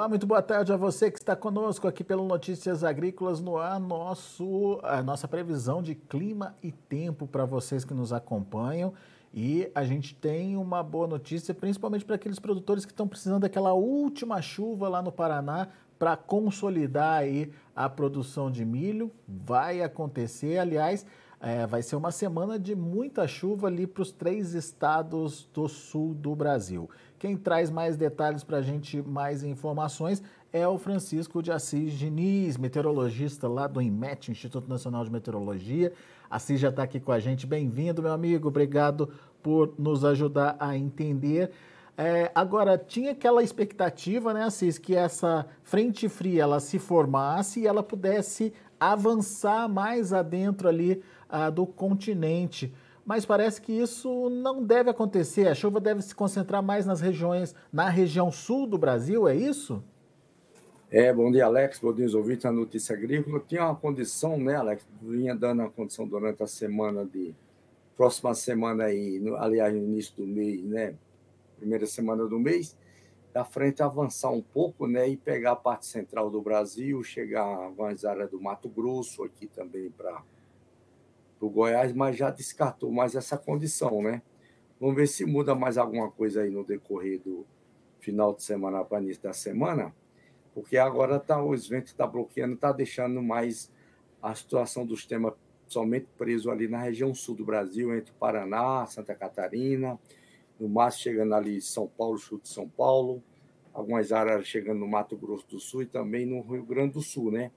Olá, muito boa tarde a você que está conosco aqui pelo Notícias Agrícolas no ar, nosso, a nossa previsão de clima e tempo para vocês que nos acompanham. E a gente tem uma boa notícia, principalmente para aqueles produtores que estão precisando daquela última chuva lá no Paraná para consolidar aí a produção de milho. Vai acontecer, aliás, é, vai ser uma semana de muita chuva ali para os três estados do sul do Brasil. Quem traz mais detalhes para a gente, mais informações, é o Francisco de Assis Diniz, meteorologista lá do INMET, Instituto Nacional de Meteorologia. Assis já está aqui com a gente. Bem-vindo, meu amigo. Obrigado por nos ajudar a entender. É, agora, tinha aquela expectativa, né, Assis, que essa frente fria ela se formasse e ela pudesse avançar mais adentro ali ah, do continente mas parece que isso não deve acontecer. A chuva deve se concentrar mais nas regiões, na região sul do Brasil, é isso? É, bom dia, Alex. Bom dia, ouvintes da Notícia Agrícola. Tinha uma condição, né, Alex? Vinha dando a condição durante a semana de. Próxima semana aí, no, aliás, no início do mês, né? Primeira semana do mês, da frente avançar um pouco, né? E pegar a parte central do Brasil, chegar a algumas áreas do Mato Grosso, aqui também para para o Goiás, mas já descartou mais essa condição, né? Vamos ver se muda mais alguma coisa aí no decorrer do final de semana para início da semana, porque agora tá, os ventos está bloqueando, está deixando mais a situação do sistema somente preso ali na região sul do Brasil, entre Paraná, Santa Catarina, no máximo chegando ali São Paulo, sul de São Paulo, algumas áreas chegando no Mato Grosso do Sul e também no Rio Grande do Sul, né?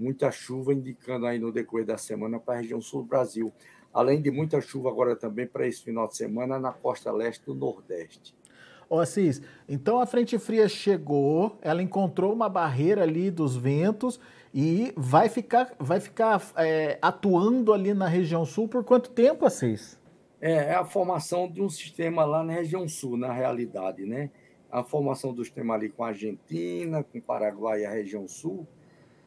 Muita chuva, indicando aí no decorrer da semana para a região sul do Brasil. Além de muita chuva agora também para esse final de semana na costa leste do Nordeste. Ô Assis, então a frente fria chegou, ela encontrou uma barreira ali dos ventos e vai ficar, vai ficar é, atuando ali na região sul por quanto tempo, Assis? É, é a formação de um sistema lá na região sul, na realidade, né? A formação do sistema ali com a Argentina, com o Paraguai e a região sul,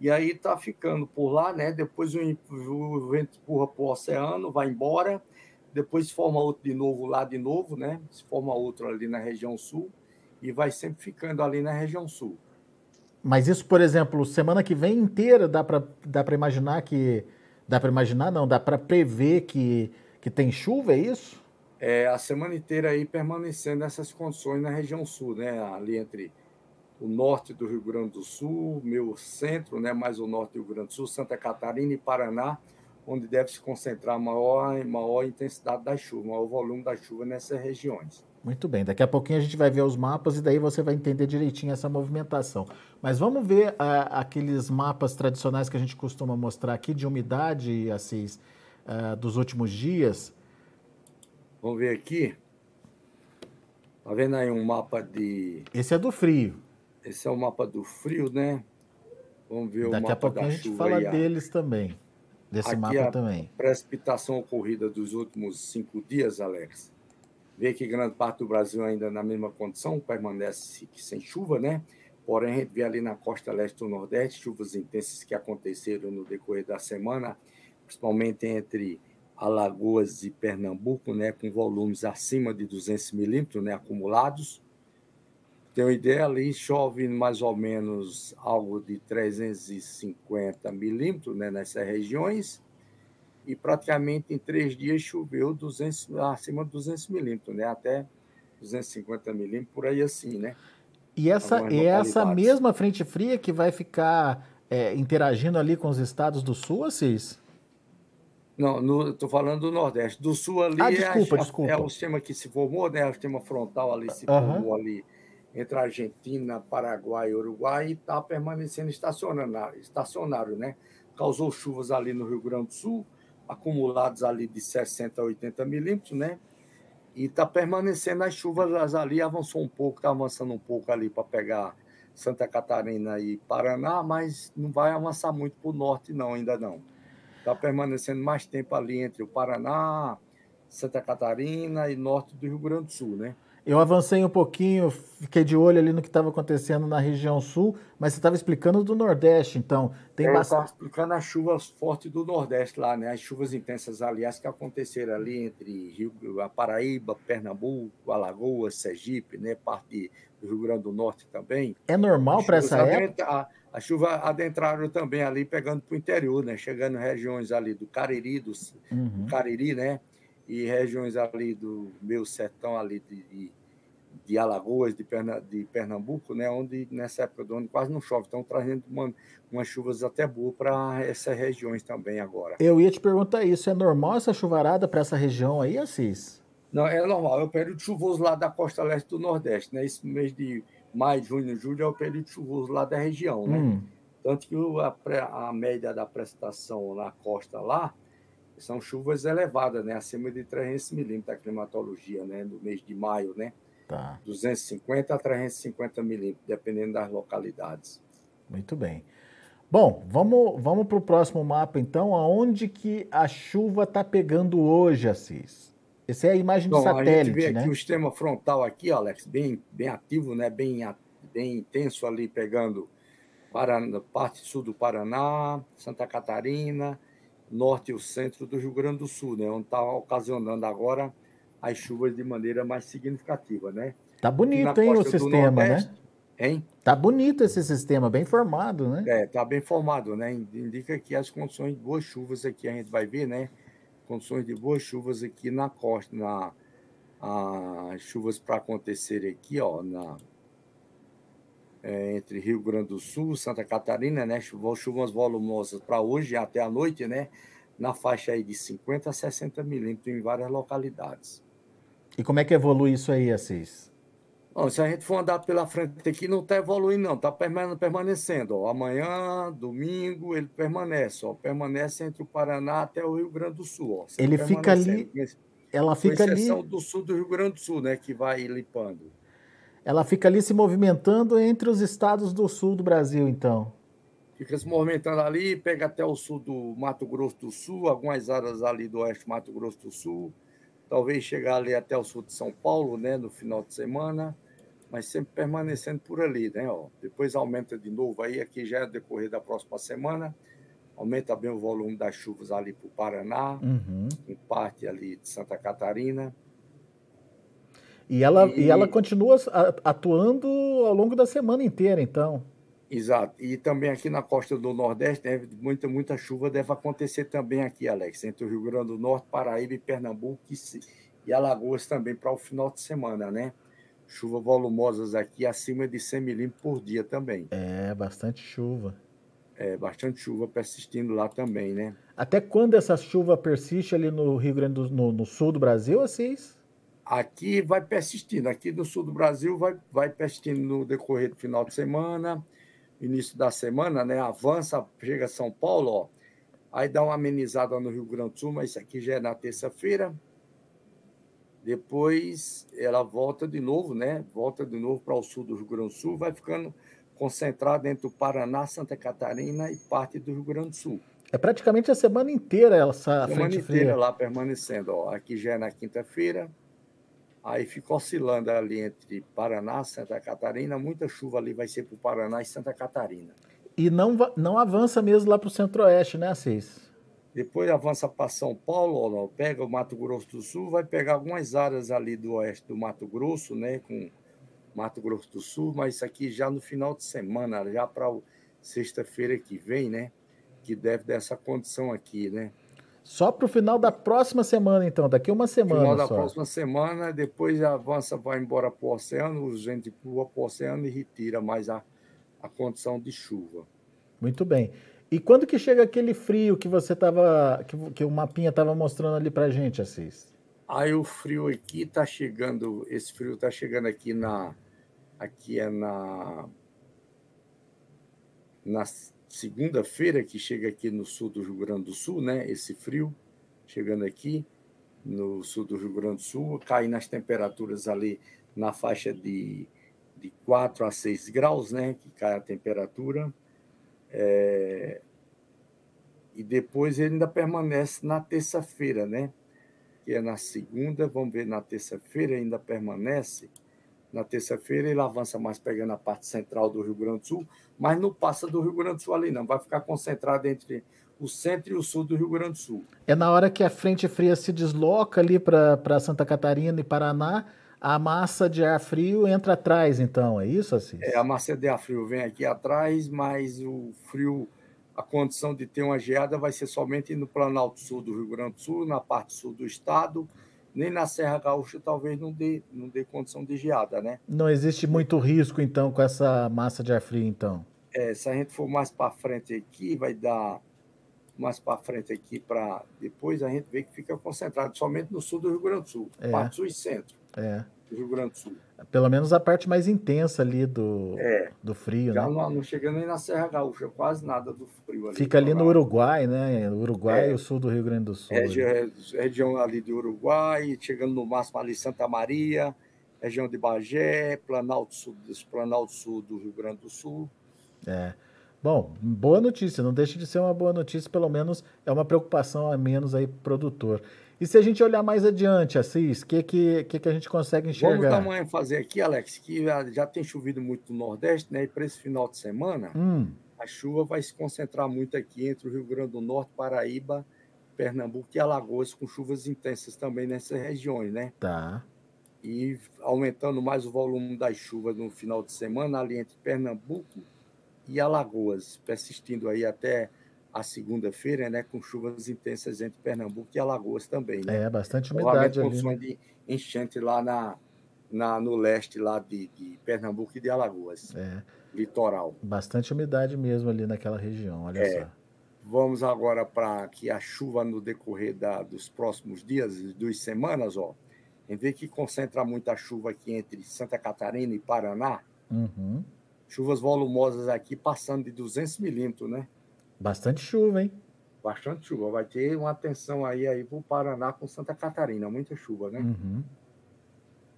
e aí está ficando por lá, né? Depois o, o vento empurra para o oceano, vai embora, depois se forma outro de novo lá de novo, né? Se forma outro ali na região sul e vai sempre ficando ali na região sul. Mas isso, por exemplo, semana que vem inteira dá para dá imaginar que dá para imaginar não, dá para prever que que tem chuva, é isso? É, a semana inteira aí permanecendo nessas condições na região sul, né? Ali entre o norte do Rio Grande do Sul, meu centro, né, mais o norte do Rio Grande do Sul, Santa Catarina e Paraná, onde deve se concentrar maior maior intensidade da chuva, maior volume da chuva nessas regiões. Muito bem, daqui a pouquinho a gente vai ver os mapas e daí você vai entender direitinho essa movimentação. Mas vamos ver uh, aqueles mapas tradicionais que a gente costuma mostrar aqui de umidade, Assis, uh, dos últimos dias. Vamos ver aqui. Tá vendo aí um mapa de. Esse é do frio. Esse é o mapa do frio, né? Vamos ver Daqui o mapa a pouco a gente fala deles também. Desse Aqui mapa a também. Precipitação ocorrida dos últimos cinco dias, Alex. Vê que grande parte do Brasil ainda na mesma condição, permanece sem chuva, né? Porém, a gente vê ali na costa leste do Nordeste chuvas intensas que aconteceram no decorrer da semana, principalmente entre Alagoas e Pernambuco, né, com volumes acima de 200 milímetros né, acumulados tem uma ideia, ali chove mais ou menos algo de 350 milímetros né, nessas regiões, e praticamente em três dias choveu 200, acima de 200 milímetros, né, até 250 milímetros, por aí assim, né? E essa, e essa mesma frente fria que vai ficar é, interagindo ali com os estados do sul, Assis? Não, estou falando do Nordeste. Do Sul ali ah, desculpa, é, desculpa. é o sistema que se formou, né? O sistema frontal ali se formou uhum. ali entre Argentina, Paraguai e Uruguai e está permanecendo estacionário, estacionário, né? Causou chuvas ali no Rio Grande do Sul, acumulados ali de 60 a 80 milímetros, né? E está permanecendo as chuvas ali, avançou um pouco, está avançando um pouco ali para pegar Santa Catarina e Paraná, mas não vai avançar muito para o norte, não, ainda não. Está permanecendo mais tempo ali entre o Paraná, Santa Catarina e norte do Rio Grande do Sul, né? Eu avancei um pouquinho, fiquei de olho ali no que estava acontecendo na região sul, mas você estava explicando do Nordeste, então. Tem é, bastante... Eu estava explicando as chuvas fortes do Nordeste lá, né? As chuvas intensas, aliás, que aconteceram ali entre Rio, a Paraíba, Pernambuco, Alagoas, Sergipe, né? Parte do Rio Grande do Norte também. É normal para essa época? A, a chuva adentraram também ali, pegando para o interior, né? Chegando regiões ali do Cariri, do, uhum. Cariri, né? E regiões ali do meu sertão ali de, de, de Alagoas, de, Perna, de, Pernambuco, né? Onde nessa época do ano quase não chove, estão trazendo uma, umas chuvas até boas para essas regiões também agora. Eu ia te perguntar isso, é normal essa chuvarada para essa região aí, Assis? Não, é normal, é o período chuvoso lá da costa leste do Nordeste, né? Esse mês de maio, junho, julho é o período chuvoso lá da região, né? Hum. Tanto que a, a média da precipitação na costa lá são chuvas elevadas, né? Acima de 300 milímetros da climatologia, né? No mês de maio, né? Tá. 250 a 350 milímetros, dependendo das localidades. Muito bem. Bom, vamos, vamos para o próximo mapa, então. Aonde que a chuva está pegando hoje, Assis? Essa é a imagem do Bom, satélite, a gente vê né? aqui o sistema frontal aqui, Alex, bem, bem ativo, né? Bem, bem intenso ali, pegando Paraná, parte sul do Paraná, Santa Catarina, norte e o centro do Rio Grande do Sul, né? Onde está ocasionando agora as chuvas de maneira mais significativa, né? Tá bonito, hein, o sistema, né? Hein? Tá bonito esse sistema, bem formado, né? É, tá bem formado, né? Indica que as condições de boas chuvas aqui a gente vai ver, né? condições de boas chuvas aqui na costa, na as chuvas para acontecer aqui, ó, na é, entre Rio Grande do Sul, Santa Catarina, né, chuvas volumosas para hoje até a noite, né, na faixa aí de 50 a 60 milímetros em várias localidades. E como é que evolui isso aí, Assis? Bom, se a gente for andar pela frente aqui, não está evoluindo, não, está permanecendo. Ó. Amanhã, domingo, ele permanece, ó. permanece entre o Paraná até o Rio Grande do Sul. Ó. Ele fica ali. Ela fica ali. do sul do Rio Grande do Sul, né, que vai limpando. Ela fica ali se movimentando entre os estados do sul do Brasil, então. Fica se movimentando ali, pega até o sul do Mato Grosso do Sul, algumas áreas ali do oeste do Mato Grosso do Sul, talvez chegar ali até o sul de São Paulo, né, no final de semana mas sempre permanecendo por ali, né? Ó. Depois aumenta de novo aí, aqui já é decorrer da próxima semana, aumenta bem o volume das chuvas ali para o Paraná, uhum. em parte ali de Santa Catarina. E ela, e... e ela continua atuando ao longo da semana inteira, então. Exato. E também aqui na costa do Nordeste, deve, muita, muita chuva deve acontecer também aqui, Alex, entre o Rio Grande do Norte, Paraíba e Pernambuco e, e Alagoas também para o final de semana, né? chuvas volumosas aqui acima de 100 milímetros por dia também. É, bastante chuva. É, bastante chuva persistindo lá também, né? Até quando essa chuva persiste ali no Rio Grande do no, no sul do Brasil, Assis? Aqui vai persistindo, aqui no sul do Brasil vai, vai persistindo no decorrer do final de semana, início da semana, né? Avança, chega a São Paulo, ó, aí dá uma amenizada no Rio Grande do Sul, mas isso aqui já é na terça-feira, depois ela volta de novo, né? Volta de novo para o sul do Rio Grande do Sul, vai ficando concentrada entre o Paraná, Santa Catarina e parte do Rio Grande do Sul. É praticamente a semana inteira essa semana frente inteira fria. lá permanecendo. Ó. Aqui já é na quinta-feira, aí fica oscilando ali entre Paraná, Santa Catarina. Muita chuva ali vai ser para o Paraná e Santa Catarina. E não, não avança mesmo lá para o centro-oeste, né, Assis? Depois avança para São Paulo, pega o Mato Grosso do Sul, vai pegar algumas áreas ali do oeste do Mato Grosso, né, com Mato Grosso do Sul, mas isso aqui já no final de semana, já para sexta-feira que vem, né, que deve dessa condição aqui, né. Só para o final da próxima semana, então, daqui uma semana Final da só. próxima semana, depois avança, vai embora para o oceano, o gente pula para o oceano e retira mais a, a condição de chuva. Muito bem. E quando que chega aquele frio que você tava, que, que o mapinha estava mostrando ali para gente, Assis? Aí o frio aqui está chegando, esse frio está chegando aqui na, aqui é na, na segunda-feira que chega aqui no sul do Rio Grande do Sul, né? Esse frio chegando aqui no sul do Rio Grande do Sul, cai nas temperaturas ali na faixa de, de 4 a 6 graus, né? Que cai a temperatura. É, e depois ele ainda permanece na terça-feira, né? que é na segunda, vamos ver na terça-feira, ainda permanece. Na terça-feira ele avança mais pegando a parte central do Rio Grande do Sul, mas não passa do Rio Grande do Sul ali, não. Vai ficar concentrado entre o centro e o sul do Rio Grande do Sul. É na hora que a frente fria se desloca ali para Santa Catarina e Paraná, a massa de ar frio entra atrás, então, é isso, Assis? É, a massa de ar frio vem aqui atrás, mas o frio, a condição de ter uma geada vai ser somente no Planalto Sul do Rio Grande do Sul, na parte sul do estado, nem na Serra Gaúcha talvez não dê, não dê condição de geada, né? Não existe muito risco, então, com essa massa de ar frio, então? É, se a gente for mais para frente aqui, vai dar mais para frente aqui para depois a gente vê que fica concentrado somente no sul do Rio Grande do Sul, é. parte sul e centro. É do Rio Grande do Sul. Pelo menos a parte mais intensa ali do, é, do frio, já né? Não, não chega nem na Serra Gaúcha, quase nada do frio ali. Fica ali no Uruguai, né? Uruguai é, e o sul do Rio Grande do Sul. Região, região ali do Uruguai, chegando no máximo ali Santa Maria, região de Bagé, Planalto Sul, Planalto Sul do Rio Grande do Sul. É. Bom, boa notícia, não deixa de ser uma boa notícia, pelo menos é uma preocupação a menos aí produtor. E se a gente olhar mais adiante, Assis, o que, que, que, que a gente consegue enxergar? Vamos uma ênfase aqui, Alex, que já tem chovido muito no Nordeste, né? E para esse final de semana, hum. a chuva vai se concentrar muito aqui entre o Rio Grande do Norte, Paraíba, Pernambuco e Alagoas, com chuvas intensas também nessas regiões, né? Tá. E aumentando mais o volume das chuvas no final de semana, ali entre Pernambuco e Alagoas, persistindo aí até a segunda-feira, né, com chuvas intensas entre Pernambuco e Alagoas também. Né? É, bastante umidade ali. condições né? de enchente lá na, na, no leste lá de, de Pernambuco e de Alagoas. É. Litoral. Bastante umidade mesmo ali naquela região, olha é. só. Vamos agora para que a chuva no decorrer da, dos próximos dias, duas semanas, ó. Em vez que concentra muita chuva aqui entre Santa Catarina e Paraná, uhum. chuvas volumosas aqui passando de 200 milímetros, né? Bastante chuva, hein? Bastante chuva. Vai ter uma atenção aí, aí para o Paraná com Santa Catarina. Muita chuva, né? Uhum.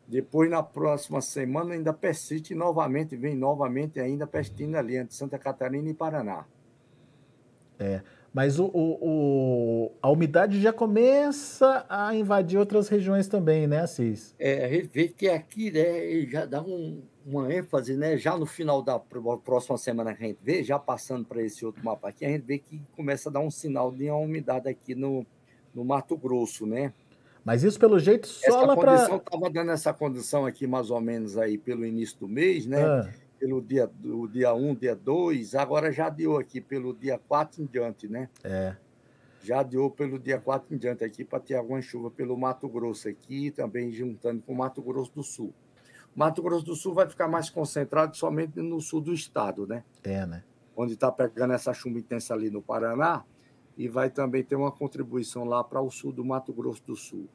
Depois, na próxima semana, ainda persiste novamente, vem novamente ainda persistindo ali entre Santa Catarina e Paraná. É, mas o, o, o, a umidade já começa a invadir outras regiões também, né, Assis? É, a gente vê que aqui né, já dá um, uma ênfase, né? Já no final da próxima semana que a gente vê, já passando para esse outro mapa aqui, a gente vê que começa a dar um sinal de uma umidade aqui no, no Mato Grosso, né? Mas isso, pelo jeito, só essa lá para... condição estava dando essa condição aqui mais ou menos aí pelo início do mês, né? Ah. Pelo dia, do dia 1, dia 2, agora já deu aqui pelo dia 4 em diante, né? É. Já deu pelo dia 4 em diante aqui para ter alguma chuva pelo Mato Grosso aqui, também juntando com o Mato Grosso do Sul. Mato Grosso do Sul vai ficar mais concentrado somente no sul do estado, né? É, né? Onde está pegando essa chuva intensa ali no Paraná e vai também ter uma contribuição lá para o sul do Mato Grosso do Sul.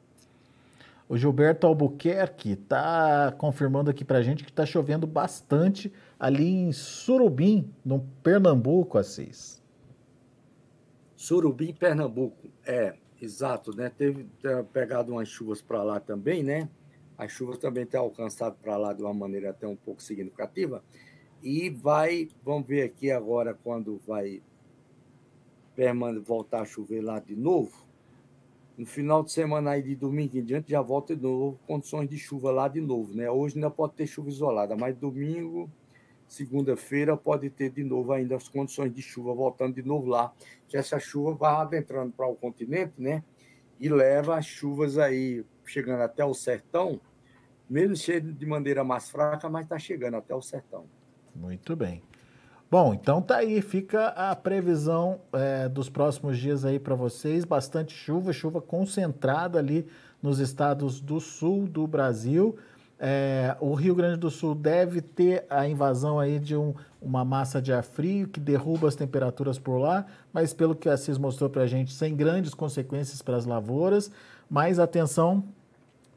O Gilberto Albuquerque está confirmando aqui para a gente que está chovendo bastante ali em Surubim, no Pernambuco, Assis. Surubim, Pernambuco, é, exato, né? Teve pegado umas chuvas para lá também, né? As chuvas também têm alcançado para lá de uma maneira até um pouco significativa. E vai, vamos ver aqui agora quando vai voltar a chover lá de novo. No final de semana aí de domingo em diante já volta de novo condições de chuva lá de novo, né? Hoje ainda pode ter chuva isolada, mas domingo, segunda-feira pode ter de novo ainda as condições de chuva voltando de novo lá, que essa chuva vai adentrando para o continente, né? E leva as chuvas aí chegando até o sertão mesmo cheio de maneira mais fraca, mas está chegando até o sertão. Muito bem. Bom, então tá aí, fica a previsão é, dos próximos dias aí para vocês. Bastante chuva, chuva concentrada ali nos estados do sul do Brasil. É, o Rio Grande do Sul deve ter a invasão aí de um, uma massa de ar frio que derruba as temperaturas por lá, mas pelo que a CIS mostrou para a gente, sem grandes consequências para as lavouras. Mas atenção,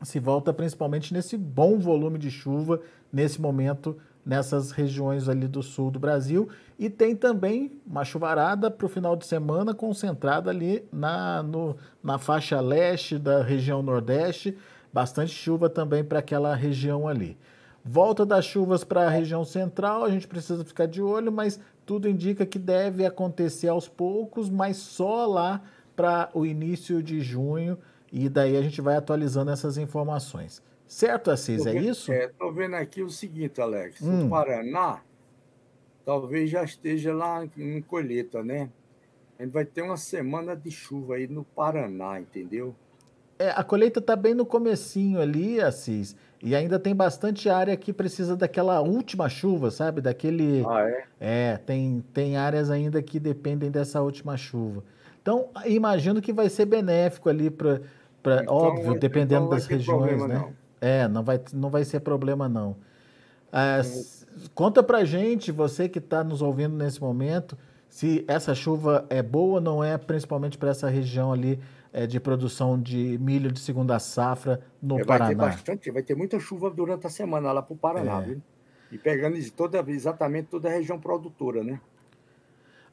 se volta principalmente nesse bom volume de chuva nesse momento nessas regiões ali do sul do Brasil e tem também uma chuvarada para o final de semana concentrada ali na, no, na faixa leste da região nordeste, bastante chuva também para aquela região ali. Volta das chuvas para a região central, a gente precisa ficar de olho, mas tudo indica que deve acontecer aos poucos, mas só lá para o início de junho e daí a gente vai atualizando essas informações. Certo, Assis? É isso? Estou vendo aqui o seguinte, Alex. Hum. O Paraná talvez já esteja lá em colheita, né? A gente vai ter uma semana de chuva aí no Paraná, entendeu? É, a colheita está bem no comecinho ali, Assis, e ainda tem bastante área que precisa daquela última chuva, sabe? Daquele. Ah, é? É, tem, tem áreas ainda que dependem dessa última chuva. Então, imagino que vai ser benéfico ali para. Então, óbvio, dependendo então das regiões, problema, né? Não. É, não vai, não vai ser problema, não. Ah, conta pra gente, você que está nos ouvindo nesse momento, se essa chuva é boa ou não é, principalmente para essa região ali é, de produção de milho de segunda safra no é, Paraná. Vai ter bastante, vai ter muita chuva durante a semana lá para o Paraná, é. viu? E pegando toda, exatamente toda a região produtora, né?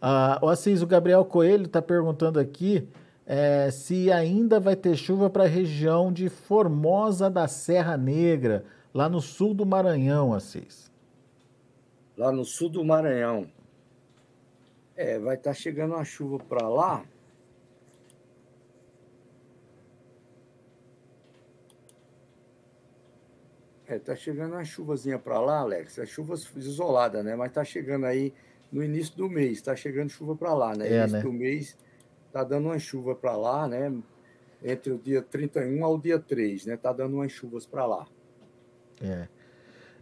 Ah, o Assis, o Gabriel Coelho está perguntando aqui é, se ainda vai ter chuva para a região de Formosa da Serra Negra, lá no sul do Maranhão, Assis. Lá no sul do Maranhão. É, vai estar tá chegando uma chuva para lá. É, tá chegando uma chuvazinha para lá, Alex. É chuva isolada, né? Mas tá chegando aí no início do mês, tá chegando chuva para lá, né? É, início né? do mês tá dando uma chuva para lá, né? Entre o dia 31 ao dia 3, né? Tá dando umas chuvas para lá. É.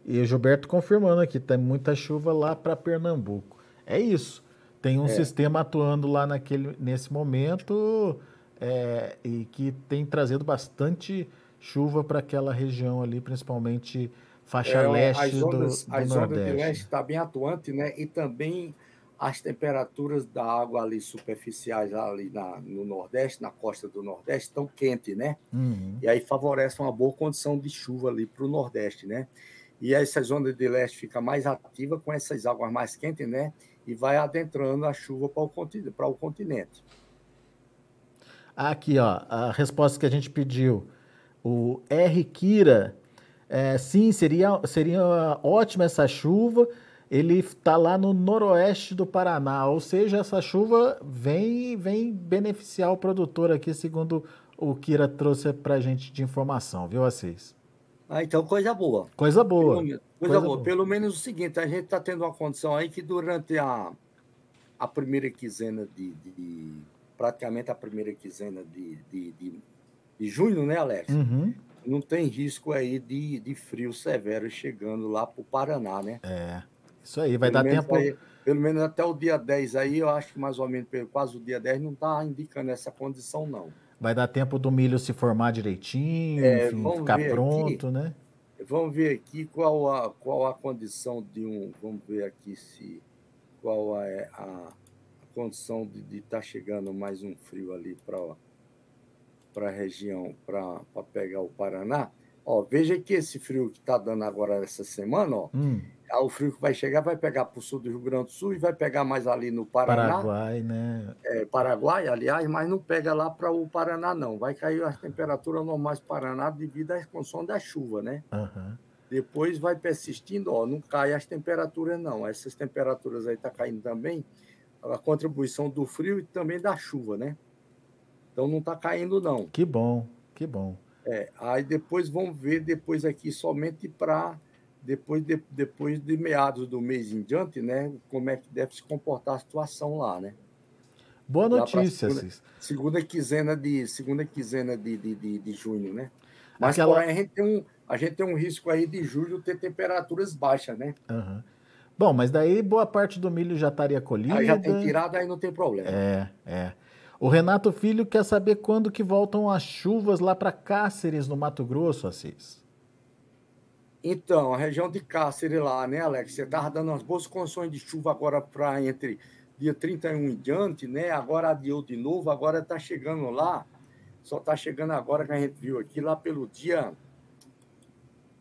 E o Gilberto confirmando aqui, tem muita chuva lá para Pernambuco. É isso. Tem um é. sistema atuando lá naquele, nesse momento é, e que tem trazido bastante chuva para aquela região ali, principalmente faixa é, leste ondas, do, do as Nordeste. As de leste está bem atuante, né? E também as temperaturas da água ali superficiais ali na, no Nordeste, na costa do Nordeste, estão quentes, né? Uhum. E aí favorece uma boa condição de chuva ali para o Nordeste, né? E essas ondas de leste fica mais ativa com essas águas mais quentes, né? E vai adentrando a chuva para o continente. O continente. Aqui, ó, a resposta que a gente pediu. O R. Kira, é, sim, seria, seria ótima essa chuva. Ele está lá no noroeste do Paraná, ou seja, essa chuva vem, vem beneficiar o produtor aqui, segundo o Kira trouxe para a gente de informação, viu, Assis? Ah, então coisa boa. Coisa boa. Pelo, coisa, coisa boa. boa. Pelo menos o seguinte, a gente está tendo uma condição aí que durante a, a primeira quinzena de, de praticamente a primeira quinzena de, de, de de junho, né, Alex? Uhum. Não tem risco aí de, de frio severo chegando lá para o Paraná, né? É. Isso aí, vai pelo dar tempo. Aí, pelo menos até o dia 10 aí, eu acho que mais ou menos quase o dia 10 não está indicando essa condição, não. Vai dar tempo do milho se formar direitinho, é, enfim, ficar pronto, aqui, né? Vamos ver aqui qual a, qual a condição de um. Vamos ver aqui se qual é a, a condição de estar tá chegando mais um frio ali para para a região para pegar o Paraná, ó, veja que esse frio que está dando agora essa semana, ó, hum. o frio que vai chegar vai pegar para o sul do Rio Grande do Sul e vai pegar mais ali no Paraná. Paraguai, né? É, Paraguai, aliás, mas não pega lá para o Paraná, não. Vai cair as temperaturas normais do Paraná devido à condição da chuva, né? Uhum. Depois vai persistindo, ó, não cai as temperaturas, não. Essas temperaturas aí estão tá caindo também, a contribuição do frio e também da chuva, né? Então não está caindo, não. Que bom, que bom. É, aí depois vamos ver depois aqui somente para depois de, depois de meados do mês em diante, né? Como é que deve se comportar a situação lá, né? Boa notícia, segunda, segunda quinzena de segunda quinzena de, de, de, de junho, né? Mas Aquela... porém, a gente tem um a gente tem um risco aí de julho ter temperaturas baixas, né? Uhum. Bom, mas daí boa parte do milho já estaria colhida. Aí já tem tirado, aí não tem problema. É, é. O Renato Filho quer saber quando que voltam as chuvas lá para Cáceres, no Mato Grosso, Assis. Então, a região de Cáceres lá, né, Alex? Você estava dando umas boas condições de chuva agora para entre dia 31 e diante, né? Agora adiou de novo, agora está chegando lá. Só está chegando agora que a gente viu aqui, lá pelo dia.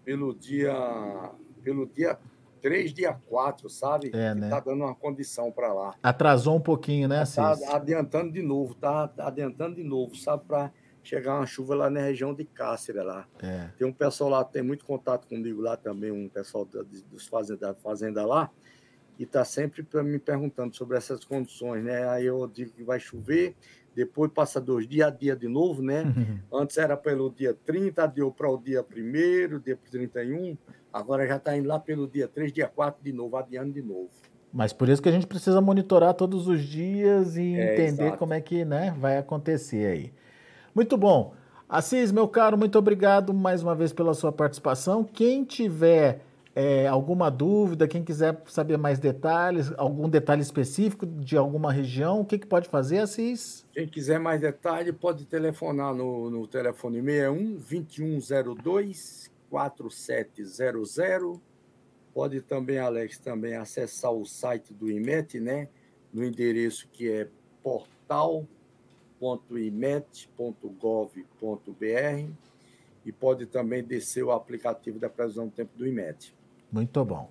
Pelo dia. Pelo dia 3, dia 4, sabe? É, né? Tá dando uma condição para lá. Atrasou um pouquinho, né, Tá adiantando de novo, tá adiantando de novo, sabe? Para chegar uma chuva lá na região de Cáceres lá. É. Tem um pessoal lá, tem muito contato comigo lá também, um pessoal da, dos fazenda, da fazenda lá, e tá sempre me perguntando sobre essas condições, né? Aí eu digo que vai chover, depois passa dois dias, dia de novo, né? Uhum. Antes era pelo dia 30, deu para o dia 1 dia 31, agora já está indo lá pelo dia 3, dia 4 de novo, adiando de novo. Mas por isso que a gente precisa monitorar todos os dias e é, entender exato. como é que né, vai acontecer aí. Muito bom. Assis, meu caro, muito obrigado mais uma vez pela sua participação. Quem tiver é, alguma dúvida, quem quiser saber mais detalhes, algum detalhe específico de alguma região, o que, que pode fazer, Assis? Quem quiser mais detalhe, pode telefonar no, no telefone 61 2102 4700. Pode também, Alex, também acessar o site do IMET, né? No endereço que é portal.imet.gov.br e pode também descer o aplicativo da previsão do tempo do IMET. Muito bom.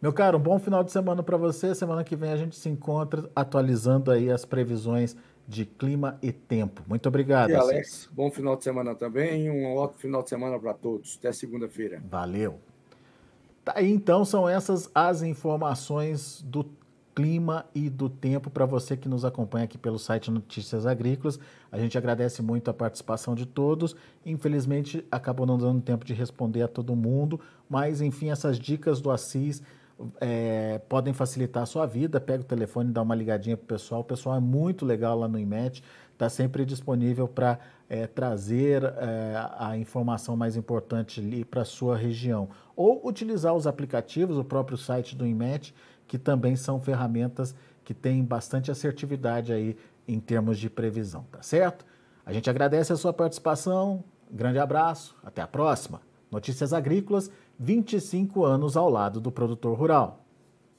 Meu caro, um bom final de semana para você. Semana que vem a gente se encontra atualizando aí as previsões de clima e tempo. Muito obrigado. E Alex, bom final de semana também. Um ótimo final de semana para todos. Até segunda-feira. Valeu. Tá aí então, são essas as informações do clima e do tempo para você que nos acompanha aqui pelo site Notícias Agrícolas. A gente agradece muito a participação de todos. Infelizmente, acabou não dando tempo de responder a todo mundo, mas enfim, essas dicas do Assis é, podem facilitar a sua vida. Pega o telefone, dá uma ligadinha para o pessoal. O pessoal é muito legal lá no IMET, está sempre disponível para é, trazer é, a informação mais importante ali para sua região. Ou utilizar os aplicativos, o próprio site do IMET, que também são ferramentas que têm bastante assertividade aí em termos de previsão, tá certo? A gente agradece a sua participação, grande abraço, até a próxima. Notícias Agrícolas, 25 anos ao lado do produtor rural.